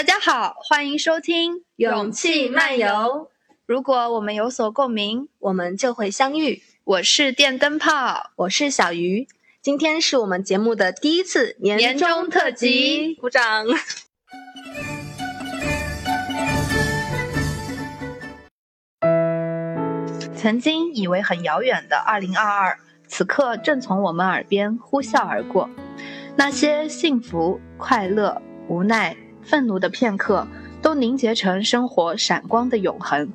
大家好，欢迎收听《勇气漫游》。如果我们有所共鸣，我们就会相遇。我是电灯泡，我是小鱼。今天是我们节目的第一次年终特辑，鼓掌！曾经以为很遥远的2022，此刻正从我们耳边呼啸而过。那些幸福、快乐、无奈、愤怒的片刻，都凝结成生活闪光的永恒。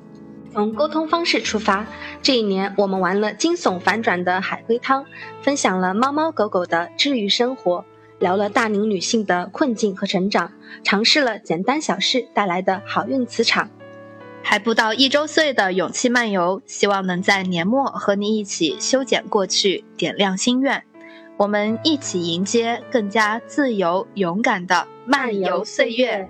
从沟通方式出发，这一年我们玩了惊悚反转的海龟汤，分享了猫猫狗狗的治愈生活，聊了大龄女性的困境和成长，尝试了简单小事带来的好运磁场。还不到一周岁的勇气漫游，希望能在年末和你一起修剪过去，点亮心愿。我们一起迎接更加自由勇敢的漫游岁月。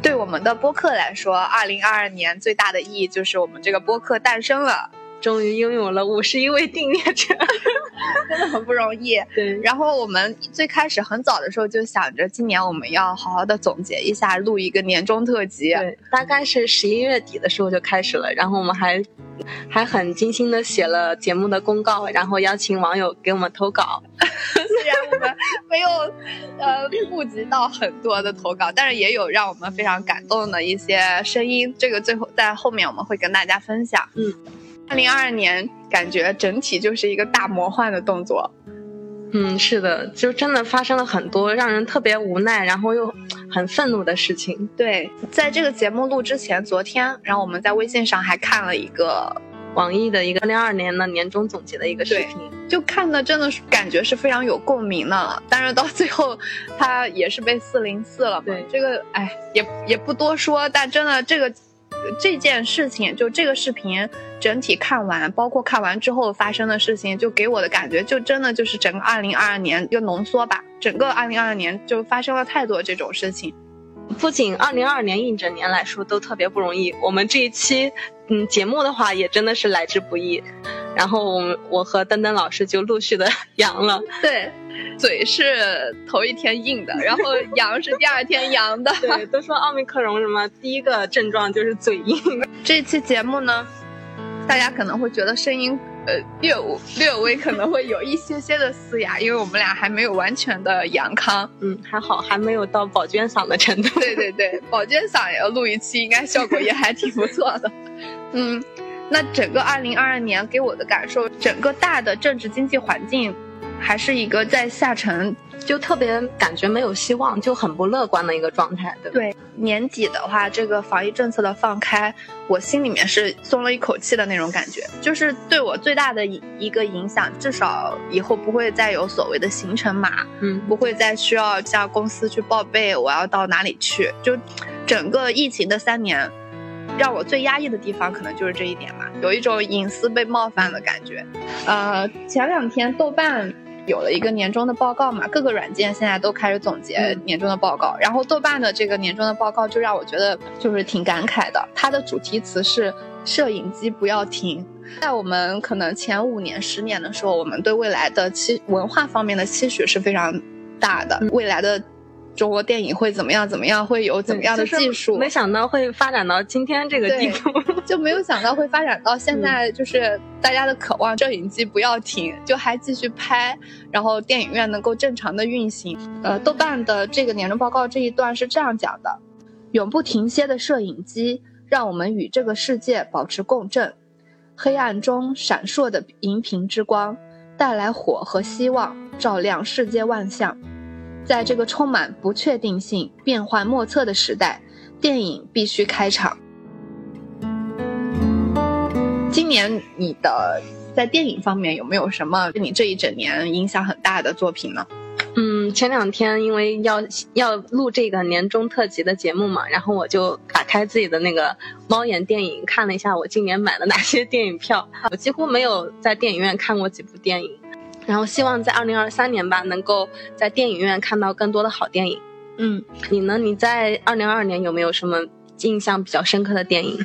对我们的播客来说，二零二二年最大的意义就是我们这个播客诞生了。终于拥有了五十一位订阅者，真的很不容易。对，然后我们最开始很早的时候就想着，今年我们要好好的总结一下，录一个年终特辑。对，大概是十一月底的时候就开始了，然后我们还还很精心的写了节目的公告，然后邀请网友给我们投稿。虽然我们没有呃募集到很多的投稿，但是也有让我们非常感动的一些声音。这个最后在后面我们会跟大家分享。嗯。二零二二年感觉整体就是一个大魔幻的动作，嗯，是的，就真的发生了很多让人特别无奈，然后又很愤怒的事情。对，在这个节目录之前，昨天，然后我们在微信上还看了一个网易的一个二零二二年的年终总结的一个视频，就看的真的是感觉是非常有共鸣的。但是到最后，他也是被四零四了嘛。对，这个哎，也也不多说，但真的这个。这件事情，就这个视频整体看完，包括看完之后发生的事情，就给我的感觉，就真的就是整个二零二二年一个浓缩吧。整个二零二二年就发生了太多这种事情，不仅二零二二年一整年来说都特别不容易，我们这一期嗯节目的话也真的是来之不易。然后我们我和登登老师就陆续的 阳了，对，嘴是头一天硬的，然后阳是第二天阳的，对，都说奥密克戎什么第一个症状就是嘴硬。这期节目呢，大家可能会觉得声音呃略略微可能会有一些些的嘶哑，因为我们俩还没有完全的阳康，嗯，还好还没有到宝娟嗓的程度。对对对，宝娟嗓也要录一期，应该效果也还挺不错的，嗯。那整个二零二二年给我的感受，整个大的政治经济环境，还是一个在下沉，就特别感觉没有希望，就很不乐观的一个状态，对对？年底的话，这个防疫政策的放开，我心里面是松了一口气的那种感觉，就是对我最大的一个影响，至少以后不会再有所谓的行程码，嗯，不会再需要向公司去报备我要到哪里去，就整个疫情的三年。让我最压抑的地方，可能就是这一点吧，有一种隐私被冒犯的感觉。呃，前两天豆瓣有了一个年终的报告嘛，各个软件现在都开始总结年终的报告，然后豆瓣的这个年终的报告就让我觉得就是挺感慨的。它的主题词是“摄影机不要停”。在我们可能前五年、十年的时候，我们对未来的期文化方面的期许是非常大的，未来的。中国电影会怎么样？怎么样？会有怎么样的技术？没想到会发展到今天这个地步，就没有想到会发展到现在，就是大家的渴望，摄影机不要停，就还继续拍，然后电影院能够正常的运行。呃，豆瓣的这个年终报告这一段是这样讲的：永不停歇的摄影机，让我们与这个世界保持共振。黑暗中闪烁的荧屏之光，带来火和希望，照亮世界万象。在这个充满不确定性、变幻莫测的时代，电影必须开场。今年你的在电影方面有没有什么对你这一整年影响很大的作品呢？嗯，前两天因为要要录这个年终特辑的节目嘛，然后我就打开自己的那个猫眼电影，看了一下我今年买了哪些电影票。我几乎没有在电影院看过几部电影。然后希望在二零二三年吧，能够在电影院看到更多的好电影。嗯，你呢？你在二零二二年有没有什么印象比较深刻的电影？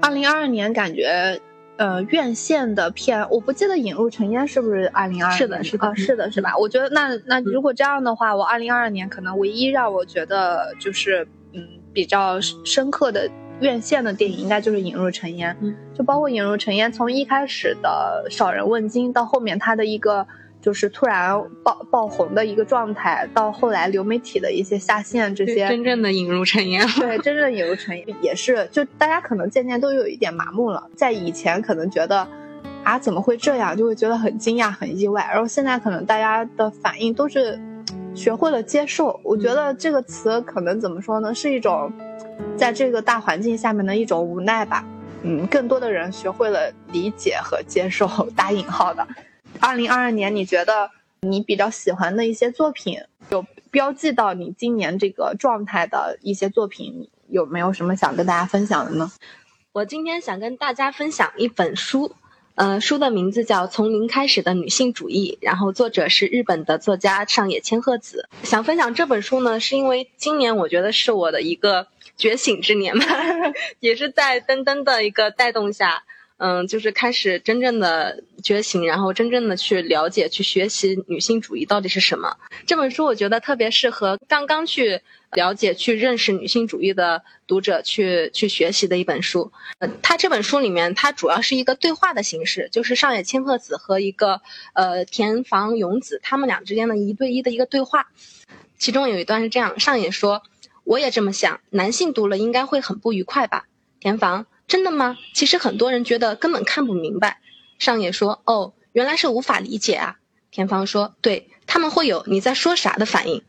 二零二二年感觉呃院线的片，我不记得《引入尘烟》是不是二零二是的是的啊，是的，是吧？我觉得那那如果这样的话，我二零二二年可能唯一让我觉得就是嗯比较深刻的院线的电影，应该就是《引入尘烟》。嗯，就包括《引入尘烟》，从一开始的少人问津，到后面它的一个。就是突然爆爆红的一个状态，到后来流媒体的一些下线，这些真正的引入尘烟，对，真正的引入尘烟也是，就大家可能渐渐都有一点麻木了。在以前可能觉得，啊怎么会这样，就会觉得很惊讶、很意外。然后现在可能大家的反应都是学会了接受。我觉得这个词可能怎么说呢，是一种在这个大环境下面的一种无奈吧。嗯，更多的人学会了理解和接受（ 打引号的）。二零二二年，你觉得你比较喜欢的一些作品，有标记到你今年这个状态的一些作品，有没有什么想跟大家分享的呢？我今天想跟大家分享一本书，呃，书的名字叫《从零开始的女性主义》，然后作者是日本的作家上野千鹤子。想分享这本书呢，是因为今年我觉得是我的一个觉醒之年嘛，也是在登登的一个带动下。嗯，就是开始真正的觉醒，然后真正的去了解、去学习女性主义到底是什么。这本书我觉得特别适合刚刚去了解、去认识女性主义的读者去去学习的一本书。呃，它这本书里面，它主要是一个对话的形式，就是上野千鹤子和一个呃田房勇子他们俩之间的一对一的一个对话。其中有一段是这样：上野说：“我也这么想，男性读了应该会很不愉快吧？”田房。真的吗？其实很多人觉得根本看不明白。上野说：“哦，原来是无法理解啊。”田房说：“对他们会有你在说啥的反应，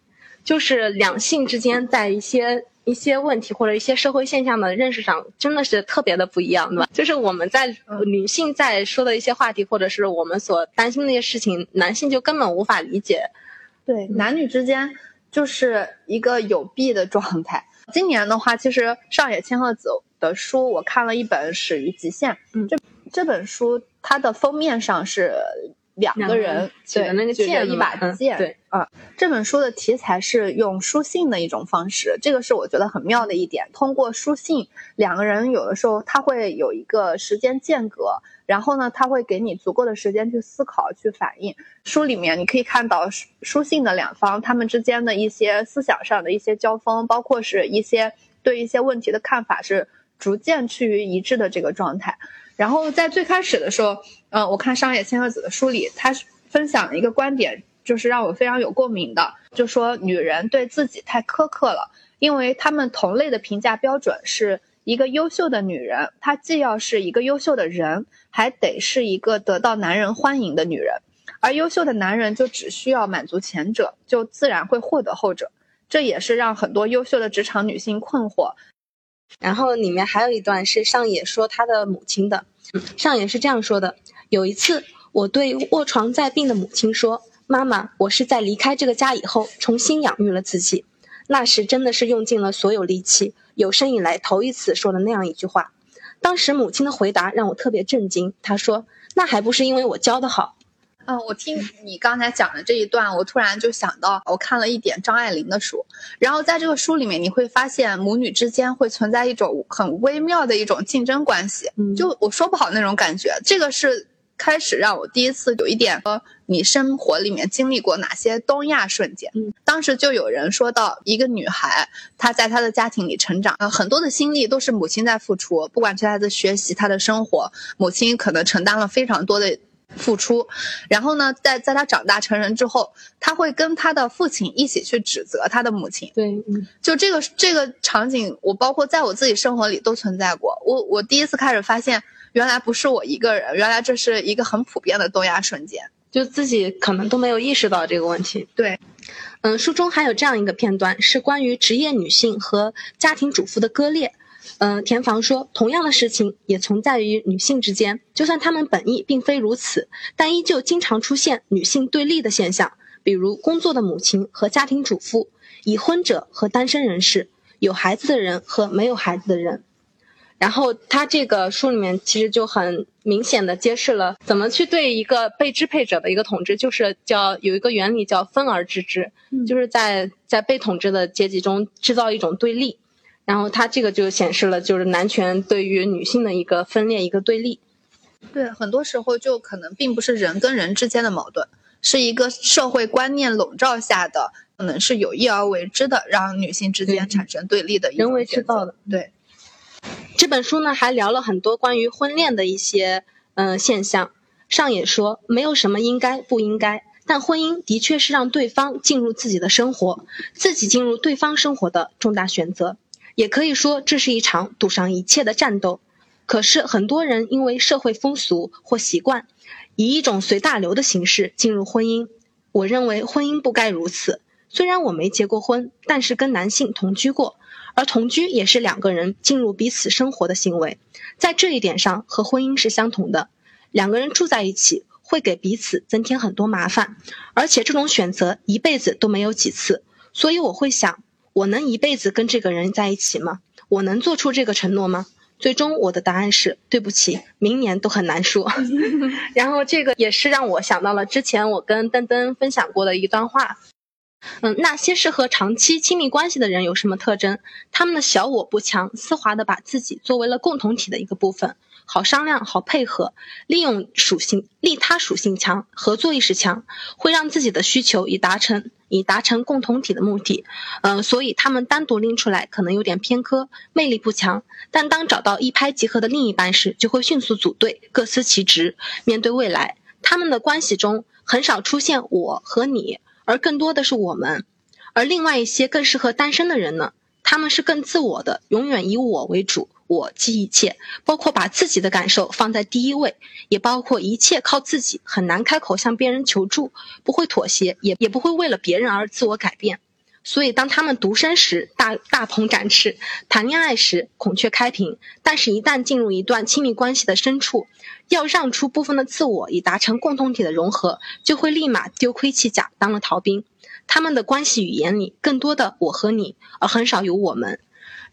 就是两性之间在一些一些问题或者一些社会现象的认识上，真的是特别的不一样，对吧？就是我们在女性在说的一些话题，或者是我们所担心的一些事情，男性就根本无法理解。对，男女之间就是一个有弊的状态。今年的话，其实上野千鹤子。的书我看了一本《始于极限》，嗯，这这本书它的封面上是两个人举着那个剑，一把剑，对啊。这本书的题材是用书信的一种方式，这个是我觉得很妙的一点。通过书信，两个人有的时候他会有一个时间间隔，然后呢，他会给你足够的时间去思考、去反应。书里面你可以看到书信的两方他们之间的一些思想上的一些交锋，包括是一些对一些问题的看法是。逐渐趋于一致的这个状态，然后在最开始的时候，嗯，我看上野千鹤子的书里，他分享一个观点，就是让我非常有共鸣的，就说女人对自己太苛刻了，因为他们同类的评价标准是一个优秀的女人，她既要是一个优秀的人，还得是一个得到男人欢迎的女人，而优秀的男人就只需要满足前者，就自然会获得后者，这也是让很多优秀的职场女性困惑。然后里面还有一段是上野说他的母亲的，上野是这样说的：有一次，我对卧床在病的母亲说：“妈妈，我是在离开这个家以后重新养育了自己。”那时真的是用尽了所有力气，有生以来头一次说了那样一句话。当时母亲的回答让我特别震惊，她说：“那还不是因为我教的好。”嗯，我听你刚才讲的这一段，我突然就想到，我看了一点张爱玲的书，然后在这个书里面，你会发现母女之间会存在一种很微妙的一种竞争关系，就我说不好那种感觉。这个是开始让我第一次有一点说，你生活里面经历过哪些东亚瞬间？嗯，当时就有人说到，一个女孩她在她的家庭里成长，呃，很多的心力都是母亲在付出，不管是她的学习、她的生活，母亲可能承担了非常多的。付出，然后呢，在在他长大成人之后，他会跟他的父亲一起去指责他的母亲。对，就这个这个场景，我包括在我自己生活里都存在过。我我第一次开始发现，原来不是我一个人，原来这是一个很普遍的东亚瞬间，就自己可能都没有意识到这个问题。对，嗯，书中还有这样一个片段，是关于职业女性和家庭主妇的割裂。嗯，田房说，同样的事情也存在于女性之间，就算她们本意并非如此，但依旧经常出现女性对立的现象，比如工作的母亲和家庭主妇，已婚者和单身人士，有孩子的人和没有孩子的人。然后他这个书里面其实就很明显的揭示了怎么去对一个被支配者的一个统治，就是叫有一个原理叫分而治之，就是在在被统治的阶级中制造一种对立。然后他这个就显示了，就是男权对于女性的一个分裂，一个对立。对，很多时候就可能并不是人跟人之间的矛盾，是一个社会观念笼罩下的，可能是有意而为之的，让女性之间产生对立的一种人为制造的。对，这本书呢还聊了很多关于婚恋的一些嗯、呃现象。上也说，没有什么应该不应该，但婚姻的确是让对方进入自己的生活，自己进入对方生活的重大选择。也可以说，这是一场赌上一切的战斗。可是，很多人因为社会风俗或习惯，以一种随大流的形式进入婚姻。我认为婚姻不该如此。虽然我没结过婚，但是跟男性同居过，而同居也是两个人进入彼此生活的行为，在这一点上和婚姻是相同的。两个人住在一起，会给彼此增添很多麻烦，而且这种选择一辈子都没有几次。所以我会想，我能一辈子跟这个人在一起吗？我能做出这个承诺吗？最终我的答案是对不起，明年都很难说。然后这个也是让我想到了之前我跟登登分享过的一段话。嗯，那些适合长期亲密关系的人有什么特征？他们的小我不强，丝滑的把自己作为了共同体的一个部分，好商量，好配合，利用属性，利他属性强，合作意识强，会让自己的需求以达成以达成共同体的目的。嗯、所以他们单独拎出来可能有点偏科，魅力不强。但当找到一拍即合的另一半时，就会迅速组队，各司其职。面对未来，他们的关系中很少出现我和你。而更多的是我们，而另外一些更适合单身的人呢？他们是更自我的，永远以我为主，我即一切，包括把自己的感受放在第一位，也包括一切靠自己，很难开口向别人求助，不会妥协，也也不会为了别人而自我改变。所以，当他们独身时，大大鹏展翅；谈恋爱时，孔雀开屏。但是，一旦进入一段亲密关系的深处，要让出部分的自我，以达成共同体的融合，就会立马丢盔弃甲，当了逃兵。他们的关系语言里，更多的我和你，而很少有我们。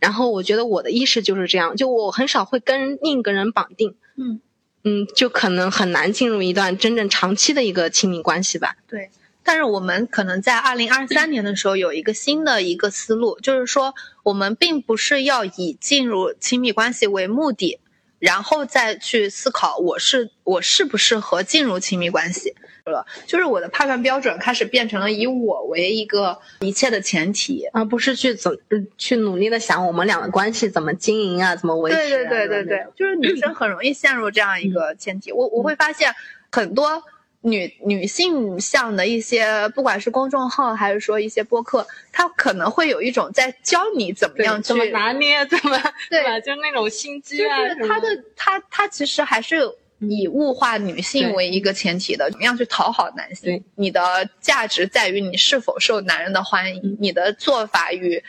然后，我觉得我的意识就是这样，就我很少会跟另一个人绑定。嗯嗯，就可能很难进入一段真正长期的一个亲密关系吧。对。但是我们可能在二零二三年的时候有一个新的一个思路，就是说我们并不是要以进入亲密关系为目的，然后再去思考我是我适不适合进入亲密关系了。就是我的判断标准开始变成了以我为一个一切的前提，而不是去怎嗯去努力的想我们俩的关系怎么经营啊，怎么维持、啊。对对对对对，就是女生很容易陷入这样一个前提。我我会发现很多。女女性向的一些，不管是公众号还是说一些播客，它可能会有一种在教你怎么样去怎么拿捏，怎么对吧？就那种心机啊，就是它的它它其实还是以物化女性为一个前提的，怎么样去讨好男性对？你的价值在于你是否受男人的欢迎，你的做法与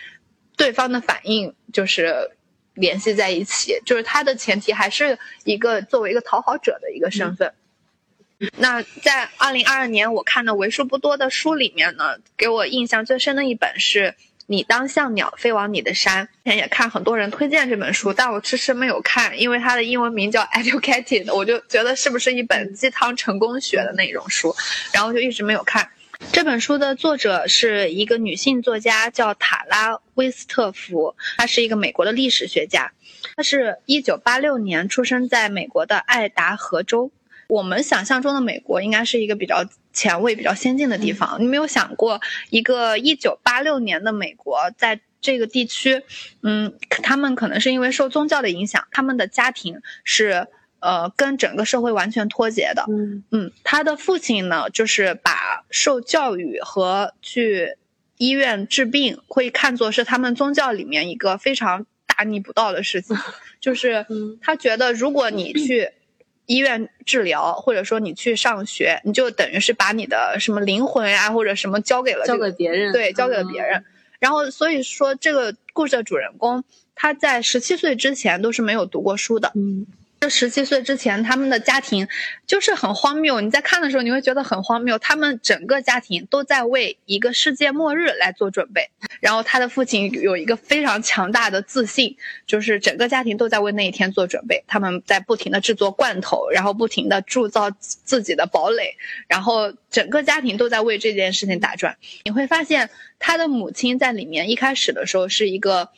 对方的反应就是联系在一起，就是它的前提还是一个作为一个讨好者的一个身份。那在二零二二年，我看的为数不多的书里面呢，给我印象最深的一本是《你当像鸟飞往你的山》。之前也看很多人推荐这本书，但我迟迟没有看，因为它的英文名叫 Educated，我就觉得是不是一本鸡汤成功学的那种书，然后就一直没有看。这本书的作者是一个女性作家，叫塔拉·威斯特福，她是一个美国的历史学家，她是一九八六年出生在美国的爱达荷州。我们想象中的美国应该是一个比较前卫、比较先进的地方。你没有想过，一个一九八六年的美国，在这个地区，嗯，他们可能是因为受宗教的影响，他们的家庭是呃跟整个社会完全脱节的。嗯嗯，他的父亲呢，就是把受教育和去医院治病会看作是他们宗教里面一个非常大逆不道的事情，就是嗯他觉得如果你去。医院治疗，或者说你去上学，你就等于是把你的什么灵魂啊，或者什么交给了、这交个、给别人，对，交给了别人。然后所以说，这个故事的主人公他在十七岁之前都是没有读过书的。嗯。这十七岁之前，他们的家庭就是很荒谬。你在看的时候，你会觉得很荒谬。他们整个家庭都在为一个世界末日来做准备。然后他的父亲有一个非常强大的自信，就是整个家庭都在为那一天做准备。他们在不停的制作罐头，然后不停的铸造自己的堡垒，然后整个家庭都在为这件事情打转。你会发现，他的母亲在里面一开始的时候是一个。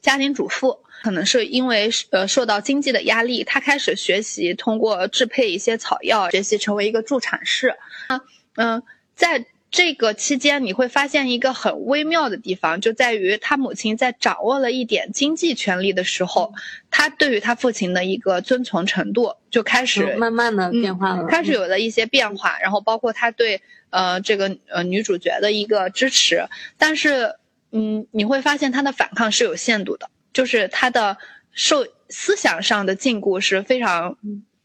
家庭主妇，可能是因为呃受到经济的压力，他开始学习通过制配一些草药，学习成为一个助产士。那嗯，在。这个期间，你会发现一个很微妙的地方，就在于他母亲在掌握了一点经济权利的时候，他对于他父亲的一个遵从程度就开始慢慢的变化了，开始有了一些变化。然后包括他对呃这个呃女主角的一个支持，但是嗯，你会发现他的反抗是有限度的，就是他的受思想上的禁锢是非常。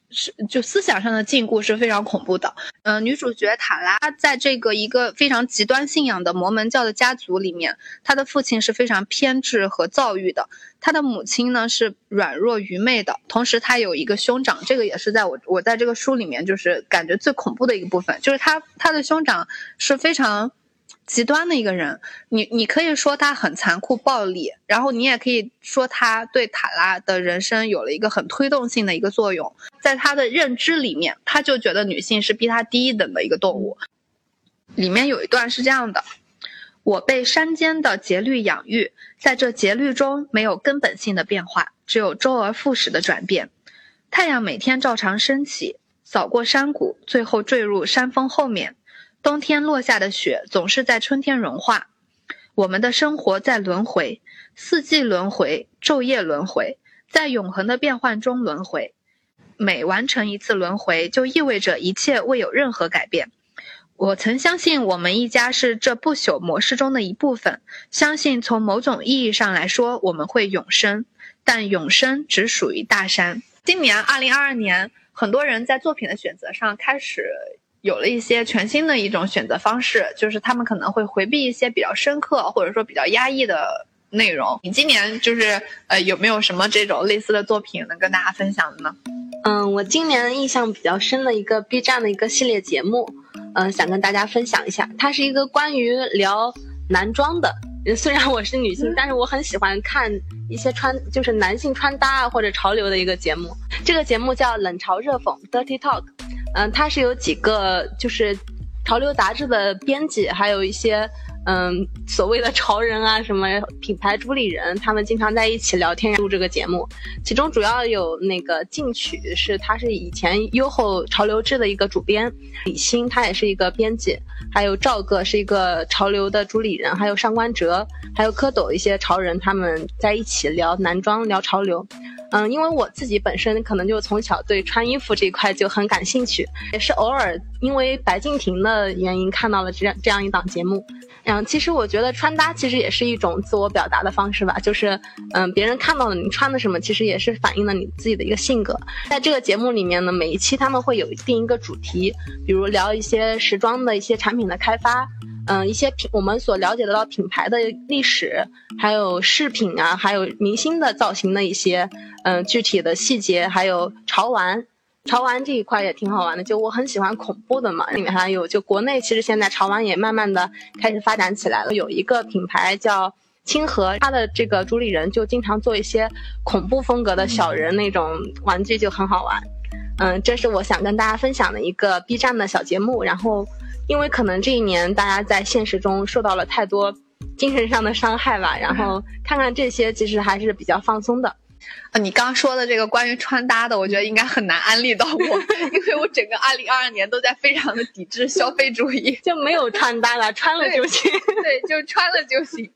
是，就思想上的禁锢是非常恐怖的。嗯，女主角塔拉在这个一个非常极端信仰的摩门教的家族里面，她的父亲是非常偏执和躁郁的，她的母亲呢是软弱愚昧的，同时她有一个兄长，这个也是在我我在这个书里面就是感觉最恐怖的一个部分，就是她她的兄长是非常。极端的一个人，你你可以说他很残酷暴力，然后你也可以说他对塔拉的人生有了一个很推动性的一个作用。在他的认知里面，他就觉得女性是比他低一等的一个动物。里面有一段是这样的：我被山间的节律养育，在这节律中没有根本性的变化，只有周而复始的转变。太阳每天照常升起，扫过山谷，最后坠入山峰后面。冬天落下的雪总是在春天融化，我们的生活在轮回，四季轮回，昼夜轮回，在永恒的变换中轮回。每完成一次轮回，就意味着一切未有任何改变。我曾相信我们一家是这不朽模式中的一部分，相信从某种意义上来说我们会永生，但永生只属于大山。今年二零二二年，很多人在作品的选择上开始。有了一些全新的一种选择方式，就是他们可能会回避一些比较深刻或者说比较压抑的内容。你今年就是呃有没有什么这种类似的作品能跟大家分享的呢？嗯，我今年印象比较深的一个 B 站的一个系列节目，嗯，想跟大家分享一下。它是一个关于聊男装的。虽然我是女性，但是我很喜欢看一些穿就是男性穿搭啊或者潮流的一个节目。这个节目叫冷嘲热讽 Dirty Talk。嗯，它是有几个就是潮流杂志的编辑，还有一些嗯所谓的潮人啊，什么品牌主理人，他们经常在一起聊天录这个节目。其中主要有那个进取，是他是以前优后潮流志的一个主编，李欣他也是一个编辑，还有赵哥是一个潮流的主理人，还有上官哲，还有蝌蚪一些潮人，他们在一起聊男装，聊潮流。嗯，因为我自己本身可能就从小对穿衣服这一块就很感兴趣，也是偶尔因为白敬亭的原因看到了这样这样一档节目。嗯，其实我觉得穿搭其实也是一种自我表达的方式吧，就是嗯，别人看到了你穿的什么，其实也是反映了你自己的一个性格。在这个节目里面呢，每一期他们会有定一个主题，比如聊一些时装的一些产品的开发。嗯，一些品我们所了解得到品牌的历史，还有饰品啊，还有明星的造型的一些嗯具体的细节，还有潮玩，潮玩这一块也挺好玩的。就我很喜欢恐怖的嘛，里面还有就国内其实现在潮玩也慢慢的开始发展起来了。有一个品牌叫清河，它的这个主理人就经常做一些恐怖风格的小人那种玩具，就很好玩。嗯，这是我想跟大家分享的一个 B 站的小节目，然后。因为可能这一年大家在现实中受到了太多精神上的伤害吧，然后看看这些其实还是比较放松的。啊，你刚说的这个关于穿搭的，我觉得应该很难安利到我，因为我整个二零二二年都在非常的抵制消费主义，就没有穿搭了，穿了就行，对，就穿了就行。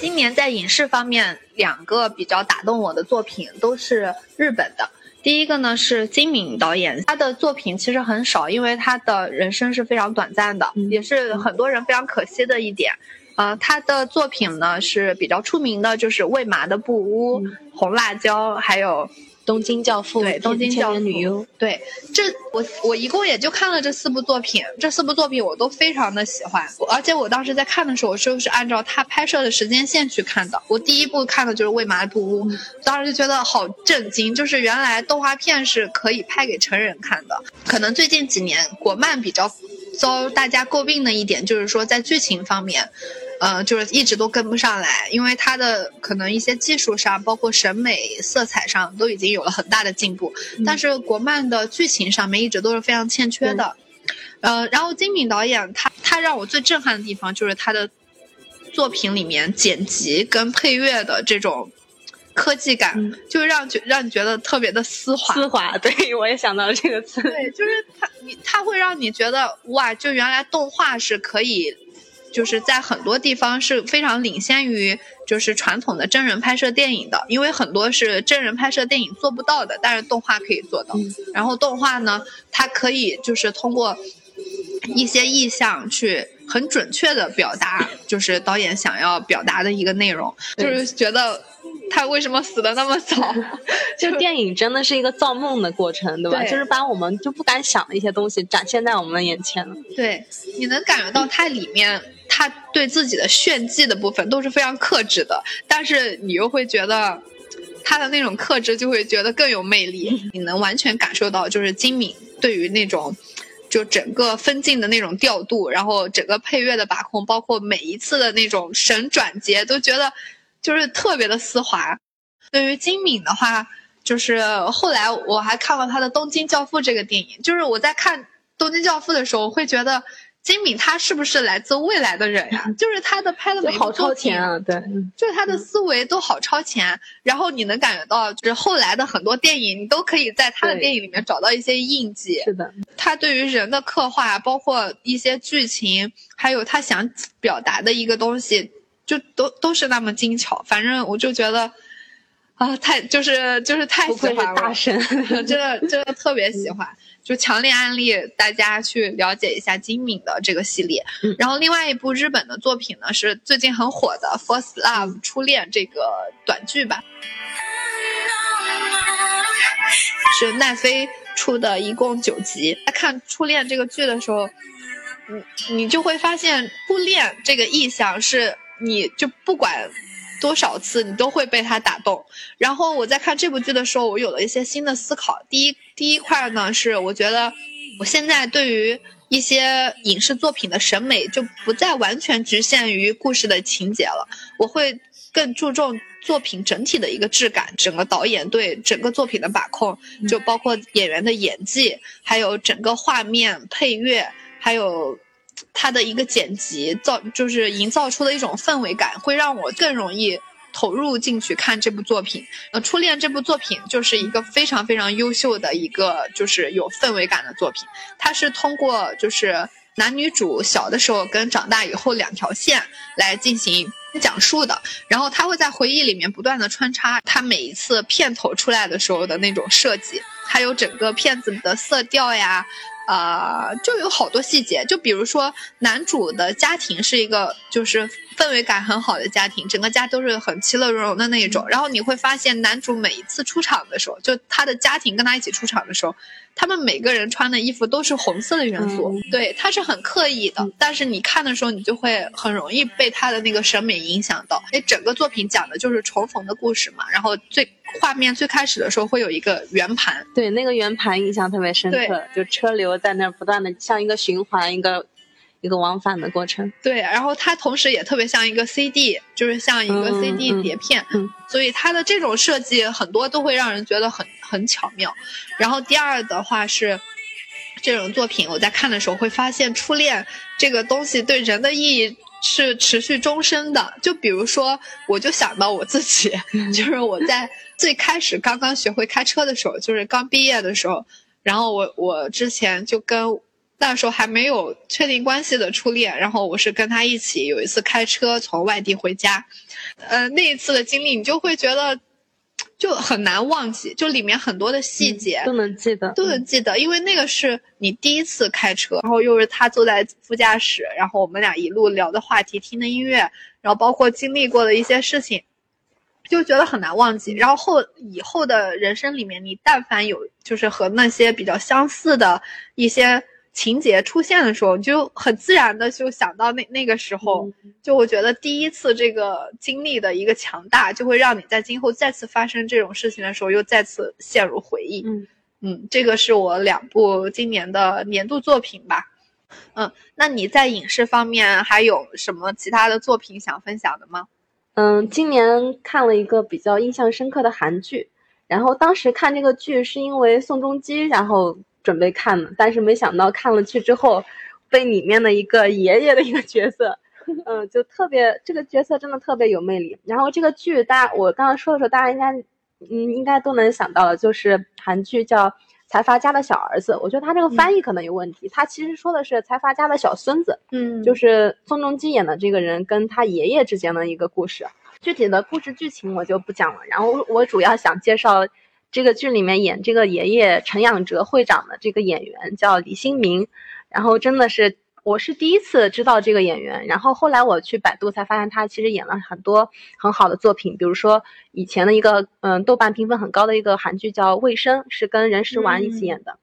今年在影视方面，两个比较打动我的作品都是日本的。第一个呢是金敏导演，他的作品其实很少，因为他的人生是非常短暂的，也是很多人非常可惜的一点。呃，他的作品呢是比较出名的，就是《未麻的布屋》《红辣椒》，还有。东京教父，对，东京教父女优，对，这我我一共也就看了这四部作品，这四部作品我都非常的喜欢，而且我当时在看的时候，我就是按照他拍摄的时间线去看的。我第一部看的就是《为麻布屋》，当时就觉得好震惊，就是原来动画片是可以拍给成人看的。可能最近几年国漫比较遭大家诟病的一点，就是说在剧情方面。呃，就是一直都跟不上来，因为它的可能一些技术上，包括审美色彩上都已经有了很大的进步，但是国漫的剧情上面一直都是非常欠缺的。呃，然后金敏导演他他让我最震撼的地方就是他的作品里面剪辑跟配乐的这种科技感，嗯就让觉让你觉得特别的丝滑。丝滑，对我也想到了这个词。对，就是它，你它会让你觉得哇，就原来动画是可以，就是在很多地方是非常领先于就是传统的真人拍摄电影的，因为很多是真人拍摄电影做不到的，但是动画可以做到。嗯然后动画呢，它可以就是通过一些意象去很准确的表达，就是导演想要表达的一个内容，就是觉得他为什么死的那么早，就 电影真的是一个造梦的过程，对吧？对就是把我们就不敢想的一些东西展现在我们的眼前了。对，你能感觉到它里面他对自己的炫技的部分都是非常克制的，但是你又会觉得他的那种克制就会觉得更有魅力，你能完全感受到就是金敏对于那种。就整个分镜的那种调度，然后整个配乐的把控，包括每一次的那种神转接，都觉得就是特别的丝滑。对于金敏的话，就是后来我还看了他的《东京教父》这个电影，就是我在看《东京教父》的时候，我会觉得金敏他是不是来自未来的人呀？就是他的拍的就好每部作品超前啊！对，嗯就是他的思维都好超前，然后你能感觉到，就是后来的很多电影，你都可以在他的电影里面找到一些印记。是的，他对于人的刻画，包括一些剧情，还有他想表达的一个东西，就都都是那么精巧。反正我就觉得，啊，太就是就是太喜欢了，大 神。真的真的特别喜欢，就强烈安利大家去了解一下金敏的这个系列。嗯然后另外一部日本的作品呢，是最近很火的《First Love》初恋这个短剧吧，是奈飞出的，一共九集。在看初恋这个剧的时候，你你就会发现初恋这个意象是，你就不管多少次，你都会被他打动。然后我在看这部剧的时候，我有了一些新的思考。第一，第一块呢是我觉得我现在对于一些影视作品的审美就不再完全局限于故事的情节了，我会更注重作品整体的一个质感，整个导演对整个作品的把控，就包括演员的演技，还有整个画面、配乐，还有。它的一个剪辑造就是营造出的一种氛围感，会让我更容易投入进去看这部作品。呃，《初恋》这部作品就是一个非常非常优秀的一个就是有氛围感的作品。它是通过就是男女主小的时候跟长大以后两条线来进行讲述的，然后他会在回忆里面不断的穿插他每一次片头出来的时候的那种设计，还有整个片子的色调呀。啊，就有好多细节，就比如说男主的家庭是一个就是氛围感很好的家庭，整个家都是很其乐融融的那一种。然后你会发现，男主每一次出场的时候，就他的家庭跟他一起出场的时候，他们每个人穿的衣服都是红色的元素，嗯对，他是很刻意的。但是你看的时候，你就会很容易被他的那个审美影响到。因为整个作品讲的就是重逢的故事嘛，然后最画面最开始的时候会有一个圆盘，对，那个圆盘印象特别深刻，就车流在那儿不断的像一个循环，一个一个往返的过程。对，然后它同时也特别像一个 CD，就是像一个嗯 CD 嗯碟片，嗯所以它的这种设计很多都会让人觉得很很巧妙。然后第二的话是。这种作品，我在看的时候会发现，初恋这个东西对人的意义是持续终身的。就比如说，我就想到我自己，就是我在最开始刚刚学会开车的时候，就是刚毕业的时候，然后我我之前就跟那时候还没有确定关系的初恋，然后我是跟他一起有一次开车从外地回家，呃，那一次的经历你就会觉得就很难忘记，就里面很多的细节。都能记得，都能记得，因为那个是你第一次开车，然后又是他坐在副驾驶，然后我们俩一路聊的话题、听的音乐，然后包括经历过的一些事情，就觉得很难忘记。然后后以后的人生里面，你但凡有就是和那些比较相似的一些情节出现的时候，你就很自然的就想到那那个时候，嗯就我觉得第一次这个经历的一个强大，就会让你在今后再次发生这种事情的时候，又再次陷入回忆。嗯嗯，这个是我两部今年的年度作品吧。嗯，那你在影视方面还有什么其他的作品想分享的吗？嗯，今年看了一个比较印象深刻的韩剧，然后当时看这个剧是因为宋仲基，然后准备看的，但是没想到看了去之后，被里面的一个爷爷的一个角色，嗯，就特别这个角色真的特别有魅力。然后这个剧，大家我刚刚说的时候，大家应该嗯应该都能想到了，就是韩剧叫《财阀家的小儿子》。我觉得他这个翻译可能有问题，他其实说的是财阀家的小孙子，嗯，就是宋仲基演的这个人跟他爷爷之间的一个故事。具体的故事剧情我就不讲了。然后我主要想介绍这个剧里面演这个爷爷陈养哲会长的这个演员叫李新民。然后真的是我是第一次知道这个演员，然后后来我去百度才发现他其实演了很多很好的作品，比如说以前的一个嗯豆瓣评分很高的一个韩剧叫《卫生》，是跟任时完一起演的。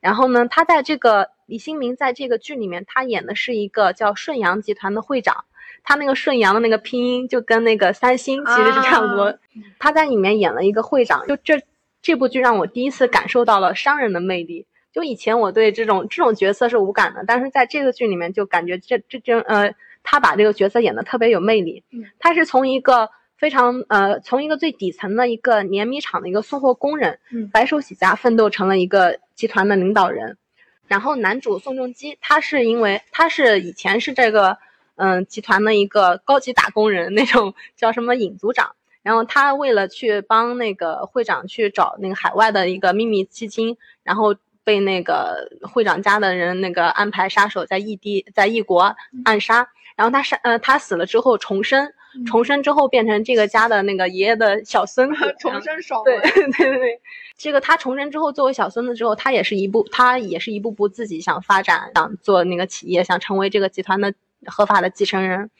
然后呢，他在这个李新民在这个剧里面，他演的是一个叫顺阳集团的会长。他那个顺阳的那个拼音就跟那个三星其实是差不多。他在里面演了一个会长，就这这部剧让我第一次感受到了商人的魅力。就以前我对这种这种角色是无感的，但是在这个剧里面就感觉这这这呃，他把这个角色演的特别有魅力。他是从一个非常呃，从一个最底层的一个碾米厂的一个送货工人，白手起家奋斗成了一个集团的领导人。然后男主宋仲基，他是因为他是以前是这个。嗯，集团的一个高级打工人，那种叫什么尹组长。然后他为了去帮那个会长去找那个海外的一个秘密基金，然后被那个会长家的人那个安排杀手在异地在异国暗杀。然后他杀呃他死了之后重生，重生之后变成这个家的那个爷爷的小孙子。重生爽。对 对对对，这个他重生之后作为小孙子之后，他也是一步他也是一步步自己想发展，想做那个企业，想成为这个集团的。合法的继承人，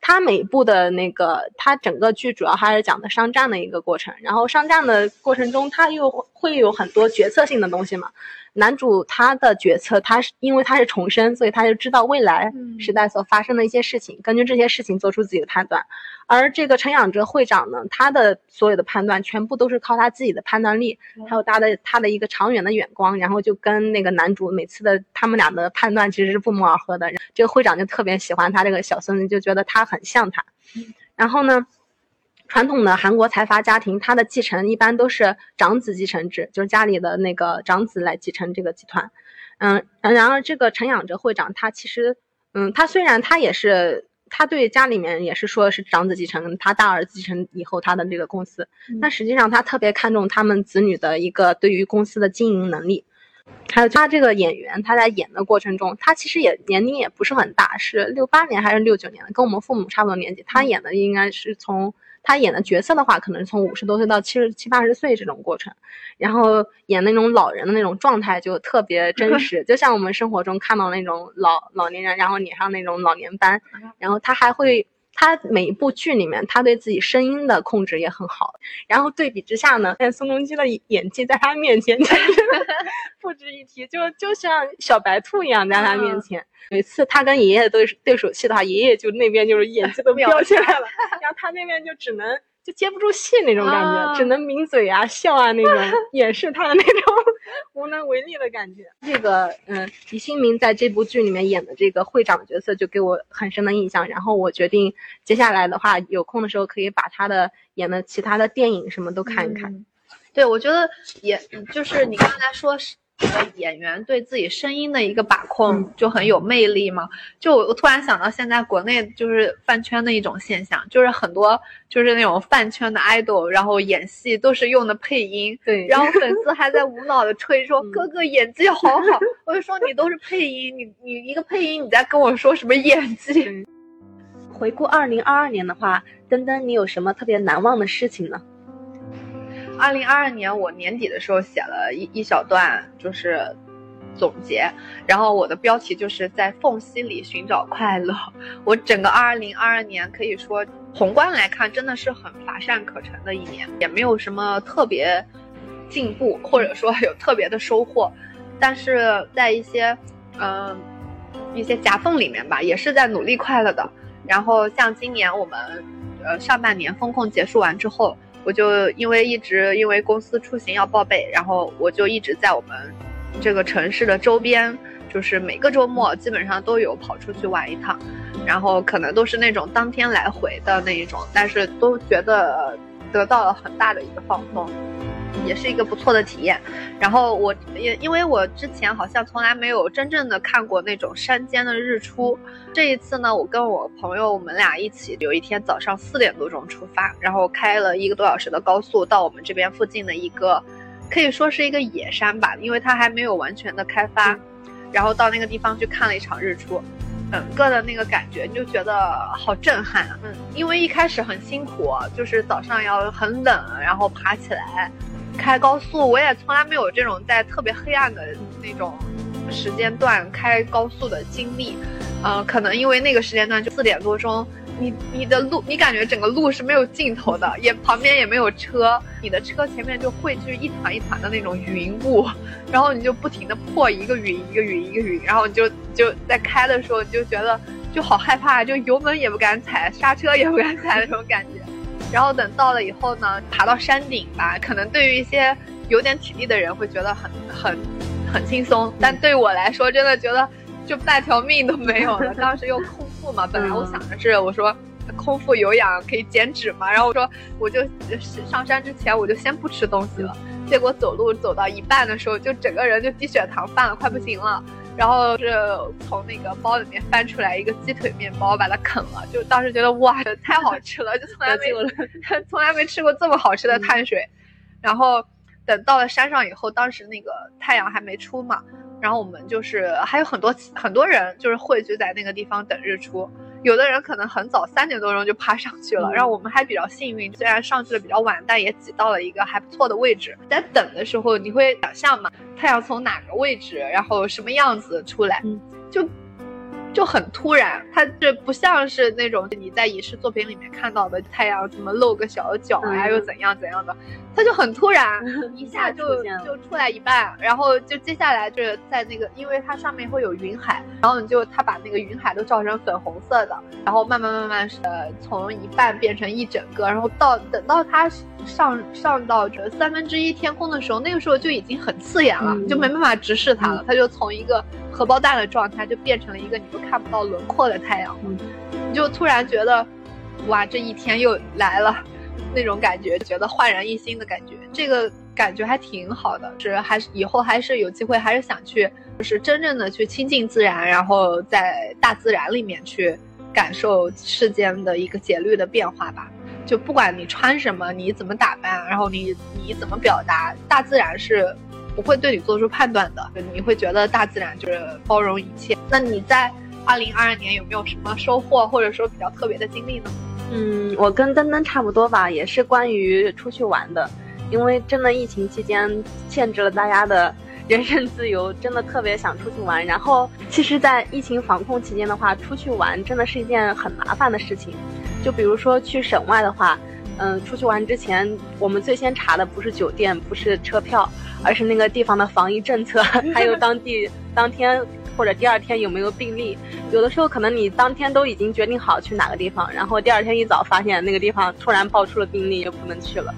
他每部的那个，他整个剧主要还是讲的商战的一个过程，然后商战的过程中，他又会有很多决策性的东西嘛。男主他的决策，他是因为他是重生，所以他就知道未来时代所发生的一些事情，根据这些事情做出自己的判断。而这个陈养哲会长呢，他的所有的判断全部都是靠他自己的判断力，还有他的他的一个长远的眼光，然后就跟那个男主每次的他们俩的判断其实是不谋而合的。这个会长就特别喜欢他这个小孙子，就觉得他很像他。然后呢？传统的韩国财阀家庭，他的继承一般都是长子继承制，就是家里的那个长子来继承这个集团。嗯，然而这个陈养哲会长，他其实，嗯，他虽然他也是，他对家里面也是说是长子继承，他大儿子继承以后他的这个公司，但实际上他特别看重他们子女的一个对于公司的经营能力。还有他这个演员，他在演的过程中，他其实也年龄也不是很大，是六八年还是六九年的，跟我们父母差不多年纪。他演的应该是从。他演的角色的话，可能是从五十多岁到七十七八十岁这种过程，然后演那种老人的那种状态就特别真 实，就像我们生活中看到那种老老年人，然后脸上那种老年斑，然后他还会。他每一部剧里面，他对自己声音的控制也很好。然后对比之下呢，宋仲基的演技在他面前 简直不值一提，就就像小白兔一样在他面前。每次他跟爷爷对对手戏的话，爷爷就那边就是演技都飙起来了，然后他那边就只能。就接不住戏那种感觉，只能抿嘴啊、笑啊那种，掩饰他的那种 无能为力的感觉。这个，嗯，李新民在这部剧里面演的这个会长角色就给我很深的印象。然后我决定接下来的话，有空的时候可以把他的演的其他的电影什么都看一看。对，我觉得也就是你刚才说是。演员对自己声音的一个把控就很有魅力嘛。就我突然想到，现在国内就是饭圈的一种现象，就是很多就是那种饭圈的 idol，然后演戏都是用的配音，对，然后粉丝还在无脑的吹说哥哥演技好好，我就说你都是配音，你你一个配音，你在跟我说什么演技？回顾二零二二年的话，登登，你有什么特别难忘的事情呢？二零二二年我年底的时候写了一一小段，就是总结，然后我的标题就是在缝隙里寻找快乐。我整个二零二二年可以说宏观来看，真的是很乏善可陈的一年，也没有什么特别进步，或者说有特别的收获。但是在一些嗯一些夹缝里面吧，也是在努力快乐的。然后像今年我们呃上半年风控结束完之后。我就因为一直因为公司出行要报备，然后我就一直在我们这个城市的周边，就是每个周末基本上都有跑出去玩一趟，然后可能都是那种当天来回的那一种，但是都觉得得到了很大的一个放松。也是一个不错的体验。然后我也因为我之前好像从来没有真正的看过那种山间的日出，这一次呢，我跟我朋友我们俩一起，有一天早上四点多钟出发，然后开了一个多小时的高速到我们这边附近的一个，可以说是一个野山吧，因为它还没有完全的开发，然后到那个地方去看了一场日出。整个的那个感觉，你就觉得好震撼。嗯，因为一开始很辛苦，就是早上要很冷，然后爬起来，开高速。我也从来没有这种在特别黑暗的那种时间段开高速的经历。嗯，可能因为那个时间段就四点多钟。你你的路，你感觉整个路是没有尽头的，也旁边也没有车，你的车前面就汇聚一团一团的那种云雾，然后你就不停的破一个云一个云一个云，然后你就就在开的时候你就觉得就好害怕，就油门也不敢踩，刹车也不敢踩那种感觉。然后等到了以后呢，爬到山顶吧，可能对于一些有点体力的人会觉得很很很轻松，但对我来说真的觉得就半条命都没有了。当时又空腹。嘛，本来我想的是，我说空腹有氧可以减脂嘛，然后我说我就上山之前我就先不吃东西了，结果走路走到一半的时候，就整个人就低血糖犯了，快不行了，然后是从那个包里面翻出来一个鸡腿面包，把它啃了，就当时觉得哇，太好吃 了，就从来没有 从来没吃过这么好吃的碳水，然后等到了山上以后，当时那个太阳还没出嘛。然后我们就是还有很多很多人就是汇聚在那个地方等日出，有的人可能很早三点多钟就爬上去了，然后我们还比较幸运，虽然上去的比较晚，但也挤到了一个还不错的位置。在等的时候，你会想象嘛，太阳从哪个位置，然后什么样子出来，就。就很突然，它这不像是那种你在影视作品里面看到的太阳怎么露个小脚啊，又怎样怎样的，它就很突然，一下就就出来一半，然后就接下来就是在那个，因为它上面会有云海，然后你就它把那个云海都照成粉红色的，然后慢慢慢慢呃从一半变成一整个，然后到等到它上上到这三分之一天空的时候，那个时候就已经很刺眼了，就没办法直视它了，它就从一个。荷包蛋的状态就变成了一个你都看不到轮廓的太阳，你就突然觉得，哇，这一天又来了，那种感觉，觉得焕然一新的感觉，这个感觉还挺好的。是还是以后还是有机会，还是想去，就是真正的去亲近自然，然后在大自然里面去感受世间的一个节律的变化吧。就不管你穿什么，你怎么打扮，然后你你怎么表达，大自然是。不会对你做出判断的，你会觉得大自然就是包容一切。那你在二零二二年有没有什么收获，或者说比较特别的经历呢？嗯，我跟登登差不多吧，也是关于出去玩的。因为真的疫情期间 限制了大家的人身自由，真的特别想出去玩。然后，其实，在疫情防控期间的话，出去玩真的是一件很麻烦的事情。就比如说去省外的话。嗯，出去玩之前，我们最先查的不是酒店，不是车票，而是那个地方的防疫政策，还有当地当天或者第二天有没有病例。有的时候可能你当天都已经决定好去哪个地方，然后第二天一早发现那个地方突然爆出了病例，就不能去了，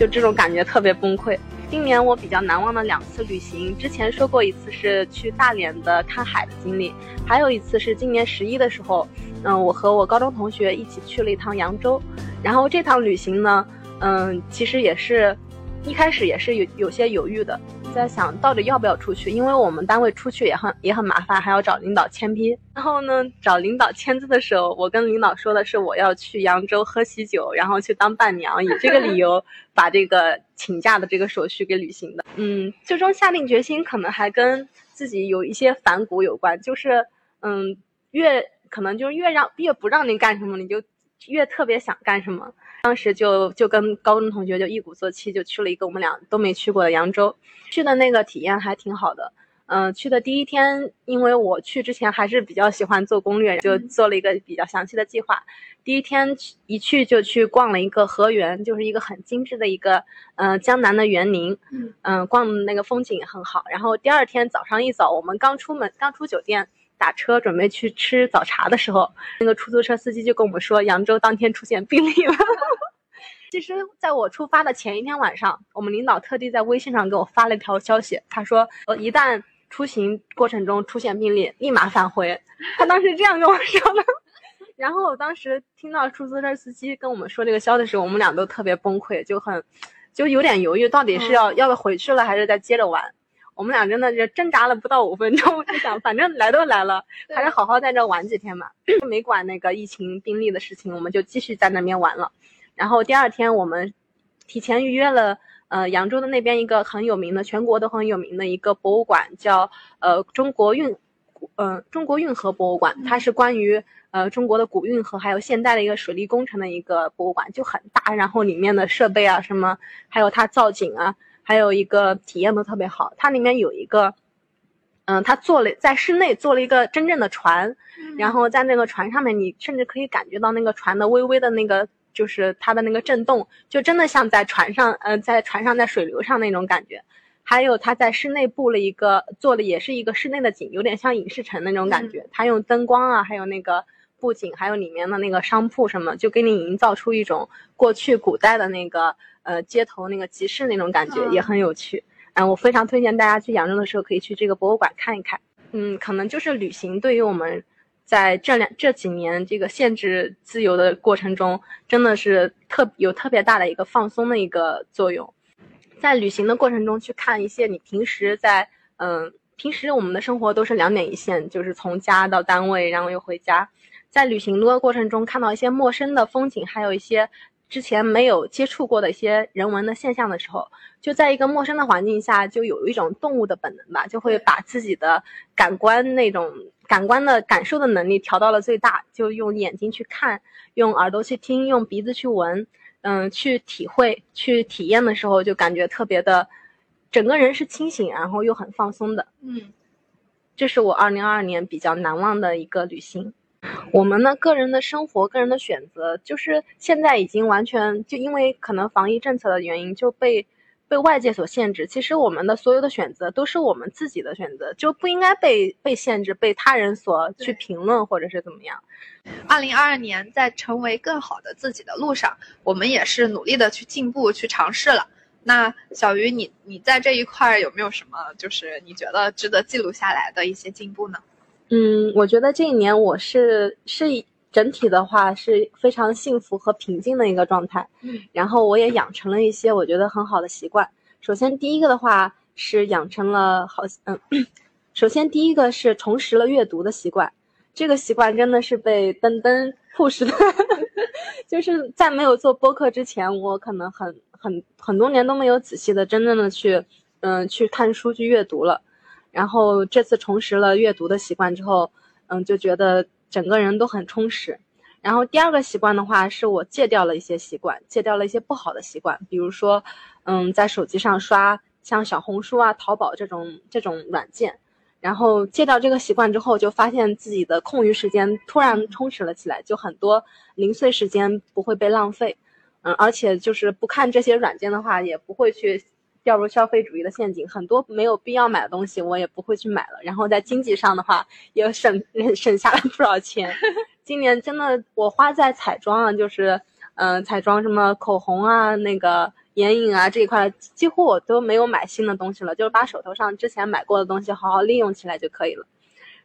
就这种感觉特别崩溃。今年我比较难忘的两次旅行，之前说过一次是去大连的看海的经历，还有一次是今年十一的时候，嗯，我和我高中同学一起去了一趟扬州。然后这趟旅行呢，嗯，其实也是，一开始也是有有些犹豫的，在想到底要不要出去，因为我们单位出去也很也很麻烦，还要找领导签批。然后呢，找领导签字的时候，我跟领导说的是我要去扬州喝喜酒，然后去当伴娘，以这个理由 把这个请假的这个手续给履行的。嗯，最终下定决心，可能还跟自己有一些反骨有关，就是嗯，越可能就越让越不让你干什么，你就。越特别想干什么，当时就就跟高中同学就一鼓作气，就去了一个我们俩都没去过的扬州。去的那个体验还挺好的。嗯，去的第一天，因为我去之前还是比较喜欢做攻略，就做了一个比较详细的计划。第一天一去就去逛了一个河源，就是一个很精致的一个嗯江南的园林。嗯，逛那个风景也很好。然后第二天早上一早，我们刚出门，刚出酒店。打车准备去吃早茶的时候，那个出租车司机就跟我们说，扬州当天出现病例了。其实，在我出发的前一天晚上，我们领导特地在微信上给我发了一条消息，他说，呃，一旦出行过程中出现病例，立马返回。他当时这样跟我说的。然后我当时听到出租车司机跟我们说这个消息的时候，我们俩都特别崩溃，就很。就有点犹豫，到底是要、要不回去了，还是再接着玩。我们俩真的是挣扎了不到五分钟，就想反正来都来了，还是好好在这玩几天吧。没管那个疫情病例的事情，我们就继续在那边玩了。然后第二天我们提前预约了，呃，扬州的那边一个很有名的，全国都很有名的一个博物馆，叫呃中国运，呃中国运河博物馆，它是关于呃中国的古运河还有现代的一个水利工程的一个博物馆，就很大，然后里面的设备啊什么，还有它造景啊。还有一个体验都特别好，它里面有一个，嗯，它做了在室内做了一个真正的船，然后在那个船上面，你甚至可以感觉到那个船的微微的那个，就是它的那个震动，就真的像在船上，呃，在船上在水流上那种感觉。还有他在室内布了一个，做的也是一个室内的景，有点像影视城那种感觉。它用灯光啊，还有那个布景，还有里面的那个商铺什么，就给你营造出一种过去古代的那个。呃，街头那个集市那种感觉也很有趣，嗯，我非常推荐大家去扬州的时候可以去这个博物馆看一看。嗯，可能就是旅行对于我们在这两这几年这个限制自由的过程中，真的是特有特别大的一个放松的一个作用。在旅行的过程中去看一些你平时在嗯平时我们的生活都是两点一线，就是从家到单位，然后又回家，在旅行的过程中看到一些陌生的风景，还有一些。之前没有接触过的一些人文的现象的时候，就在一个陌生的环境下，就有一种动物的本能吧，就会把自己的感官那种感官的感受的能力调到了最大，就用眼睛去看，用耳朵去听，用鼻子去闻，嗯，去体会、去体验的时候，就感觉特别的，整个人是清醒，然后又很放松的。嗯，这是我二零二二年比较难忘的一个旅行。我们呢，个人的生活、个人的选择，就是现在已经完全就因为可能防疫政策的原因，就被被外界所限制。其实我们的所有的选择都是我们自己的选择，就不应该被被限制、被他人所去评论或者是怎么样。二零二二年在成为更好的自己的路上，我们也是努力的去进步、去尝试了。那小鱼，你你在这一块有没有什么就是你觉得值得记录下来的一些进步呢？嗯，我觉得这一年我是是整体的话是非常幸福和平静的一个状态。嗯，然后我也养成了一些我觉得很好的习惯。首先第一个的话是养成了好，嗯，首先第一个是重拾了阅读的习惯。这个习惯真的是被登登 push 的，就是在没有做播客之前，我可能很很很多年都没有仔细的真正的去，嗯，去看书去阅读了。然后这次重拾了阅读的习惯之后，嗯，就觉得整个人都很充实。然后第二个习惯的话，是我戒掉了一些习惯，戒掉了一些不好的习惯，比如说，嗯，在手机上刷像小红书啊、淘宝这种这种软件。然后戒掉这个习惯之后，就发现自己的空余时间突然充实了起来，就很多零碎时间不会被浪费。嗯，而且就是不看这些软件的话，也不会去。掉入消费主义的陷阱，很多没有必要买的东西我也不会去买了。然后在经济上的话，也省省下了不少钱。今年真的我花在彩妆啊，就是嗯，彩妆什么口红啊、那个眼影啊这一块，几乎我都没有买新的东西了，就是把手头上之前买过的东西好好利用起来就可以了。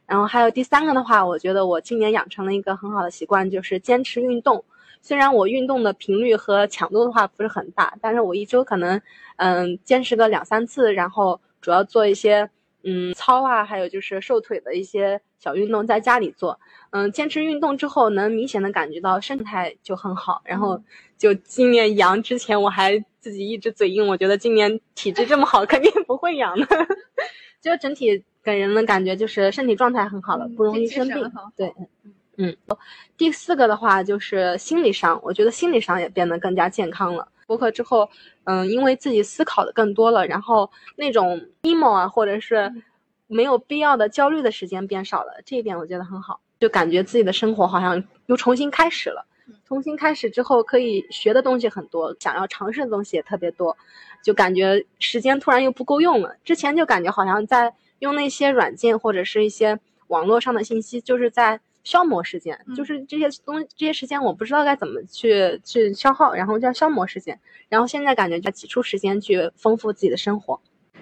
然后还有第三个的话，我觉得我今年养成了一个很好的习惯，就是坚持运动。虽然我运动的频率和强度的话不是很大，但是我一周可能，嗯，坚持个两三次，然后主要做一些，嗯，操啊，还有就是瘦腿的一些小运动，在家里做，嗯，坚持运动之后，能明显的感觉到身材就很好，然后就今年阳之前我还自己一直嘴硬，我觉得今年体质这么好，肯定不会阳的，就整体给人的感觉就是身体状态很好了，不容易生病，对。嗯，第四个的话就是心理上，我觉得心理上也变得更加健康了。播客之后，嗯，因为自己思考的更多了，然后那种 emo 啊，或者是没有必要的焦虑的时间变少了，这一点我觉得很好，就感觉自己的生活好像又重新开始了。重新开始之后，可以学的东西很多，想要尝试的东西也特别多，就感觉时间突然又不够用了。之前就感觉好像在用那些软件或者是一些网络上的信息，就是在。消磨时间，就是这些东这些时间我不知道该怎么去去消耗，然后叫消磨时间。然后现在感觉要挤出时间去丰富自己的生活。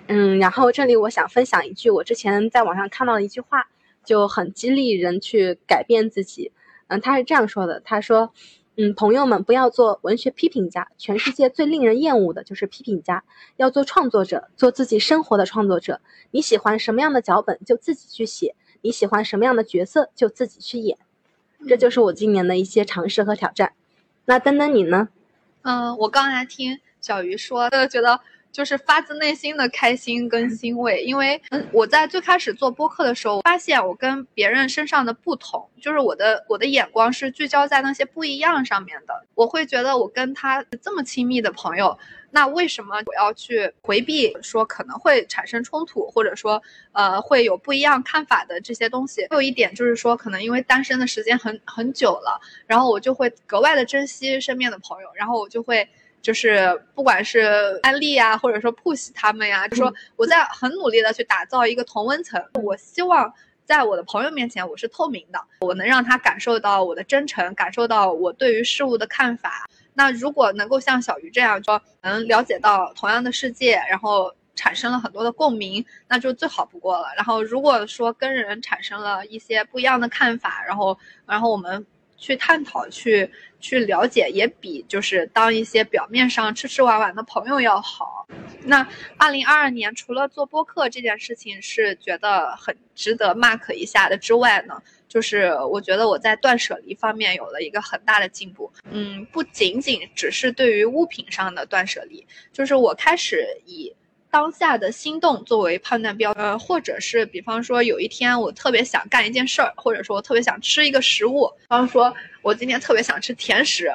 嗯，然后这里我想分享一句我之前在网上看到的一句话，就很激励人去改变自己。嗯，他是这样说的，他说，嗯，朋友们不要做文学批评家，全世界最令人厌恶的就是批评家。要做创作者，做自己生活的创作者。你喜欢什么样的脚本就自己去写，你喜欢什么样的角色就自己去演。这就是我今年的一些尝试和挑战。那登登你呢？嗯，我刚才听小鱼说，觉得。就是发自内心的开心跟欣慰，因为我在最开始做播客的时候，发现我跟别人身上的不同，就是我的我的眼光是聚焦在那些不一样上面的。我会觉得我跟他这么亲密的朋友，那为什么我要去回避说可能会产生冲突，或者说呃会有不一样看法的这些东西？还有一点就是说，可能因为单身的时间很很久了，然后我就会格外的珍惜身边的朋友，然后我就会。就是不管是安利啊，或者说 push 他们呀，就说我在很努力的去打造一个同温层。我希望在我的朋友面前我是透明的，我能让他感受到我的真诚，感受到我对于事物的看法。那如果能够像小鱼这样说，能了解到同样的世界，然后产生了很多的共鸣，那就最好不过了。然后如果说跟人产生了一些不一样的看法，然后然后我们。去探讨，去去了解，也比就是当一些表面上吃吃玩玩的朋友要好。那二零二二年，除了做播客这件事情是觉得很值得 mark 一下的之外呢，就是我觉得我在断舍离方面有了一个很大的进步。嗯，不仅仅只是对于物品上的断舍离，就是我开始以。当下的心动作为判断标，呃，或者是比方说有一天我特别想干一件事儿，或者说我特别想吃一个食物，比方说我今天特别想吃甜食，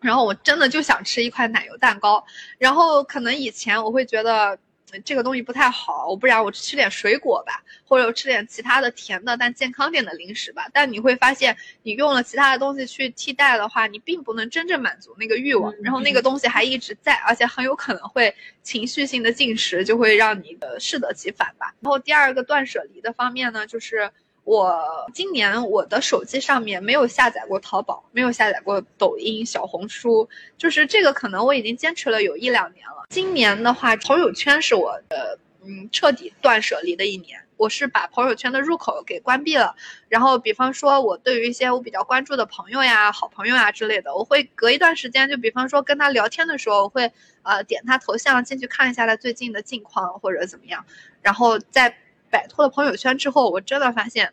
然后我真的就想吃一块奶油蛋糕，然后可能以前我会觉得。这个东西不太好，我不然我吃点水果吧，或者我吃点其他的甜的但健康点的零食吧。但你会发现，你用了其他的东西去替代的话，你并不能真正满足那个欲望，然后那个东西还一直在，而且很有可能会情绪性的进食，就会让你的适得其反吧。然后第二个断舍离的方面呢，就是。我今年我的手机上面没有下载过淘宝，没有下载过抖音、小红书，就是这个可能我已经坚持了有一两年了。今年的话，朋友圈是我的嗯彻底断舍离的一年，我是把朋友圈的入口给关闭了。然后，比方说我对于一些我比较关注的朋友呀、好朋友呀之类的，我会隔一段时间，就比方说跟他聊天的时候，我会呃点他头像进去看一下他最近的近况或者怎么样，然后再。摆脱了朋友圈之后，我真的发现，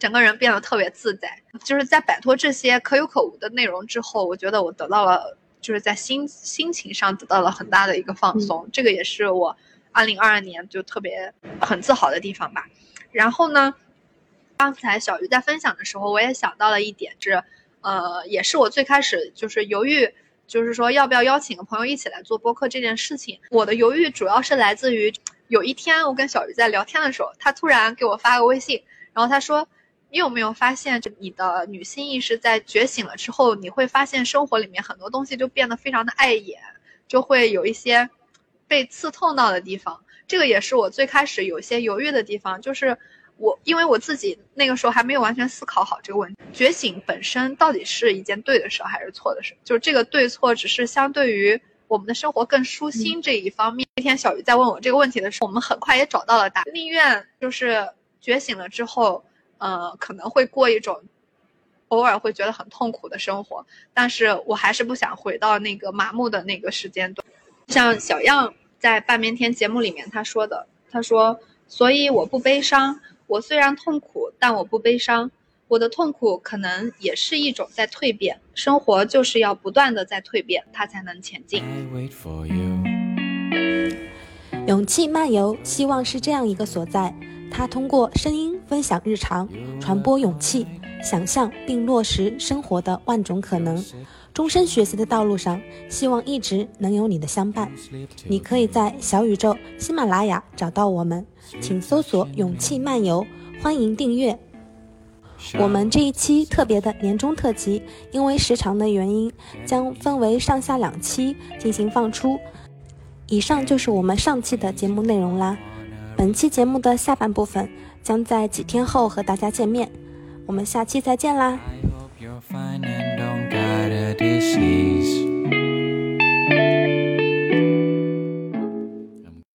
整个人变得特别自在。就是在摆脱这些可有可无的内容之后，我觉得我得到了，就是在心心情上得到了很大的一个放松。这个也是我二零二二年就特别很自豪的地方吧。然后呢，刚才小鱼在分享的时候，我也想到了一点，是呃，也是我最开始就是犹豫，就是说要不要邀请个朋友一起来做播客这件事情。我的犹豫主要是来自于。有一天，我跟小鱼在聊天的时候，他突然给我发个微信，然后他说：“你有没有发现，就你的女性意识在觉醒了之后，你会发现生活里面很多东西就变得非常的碍眼，就会有一些被刺痛到的地方。这个也是我最开始有些犹豫的地方，就是我因为我自己那个时候还没有完全思考好这个问题，觉醒本身到底是一件对的事还是错的事？就是这个对错只是相对于。”我们的生活更舒心这一方面，那天小鱼在问我这个问题的时候，我们很快也找到了答案。宁愿就是觉醒了之后，呃，可能会过一种偶尔会觉得很痛苦的生活，但是我还是不想回到那个麻木的那个时间段。像小样在半边天节目里面他说的，他说：“所以我不悲伤，我虽然痛苦，但我不悲伤。”我的痛苦可能也是一种在蜕变，生活就是要不断的在蜕变，它才能前进。勇气漫游，希望是这样一个所在，它通过声音分享日常，传播勇气，想象并落实生活的万种可能。终身学习的道路上，希望一直能有你的相伴。你可以在小宇宙、喜马拉雅找到我们，请搜索“勇气漫游”，欢迎订阅。我们这一期特别的年终特辑，因为时长的原因，将分为上下两期进行放出。以上就是我们上期的节目内容啦。本期节目的下半部分将在几天后和大家见面，我们下期再见啦。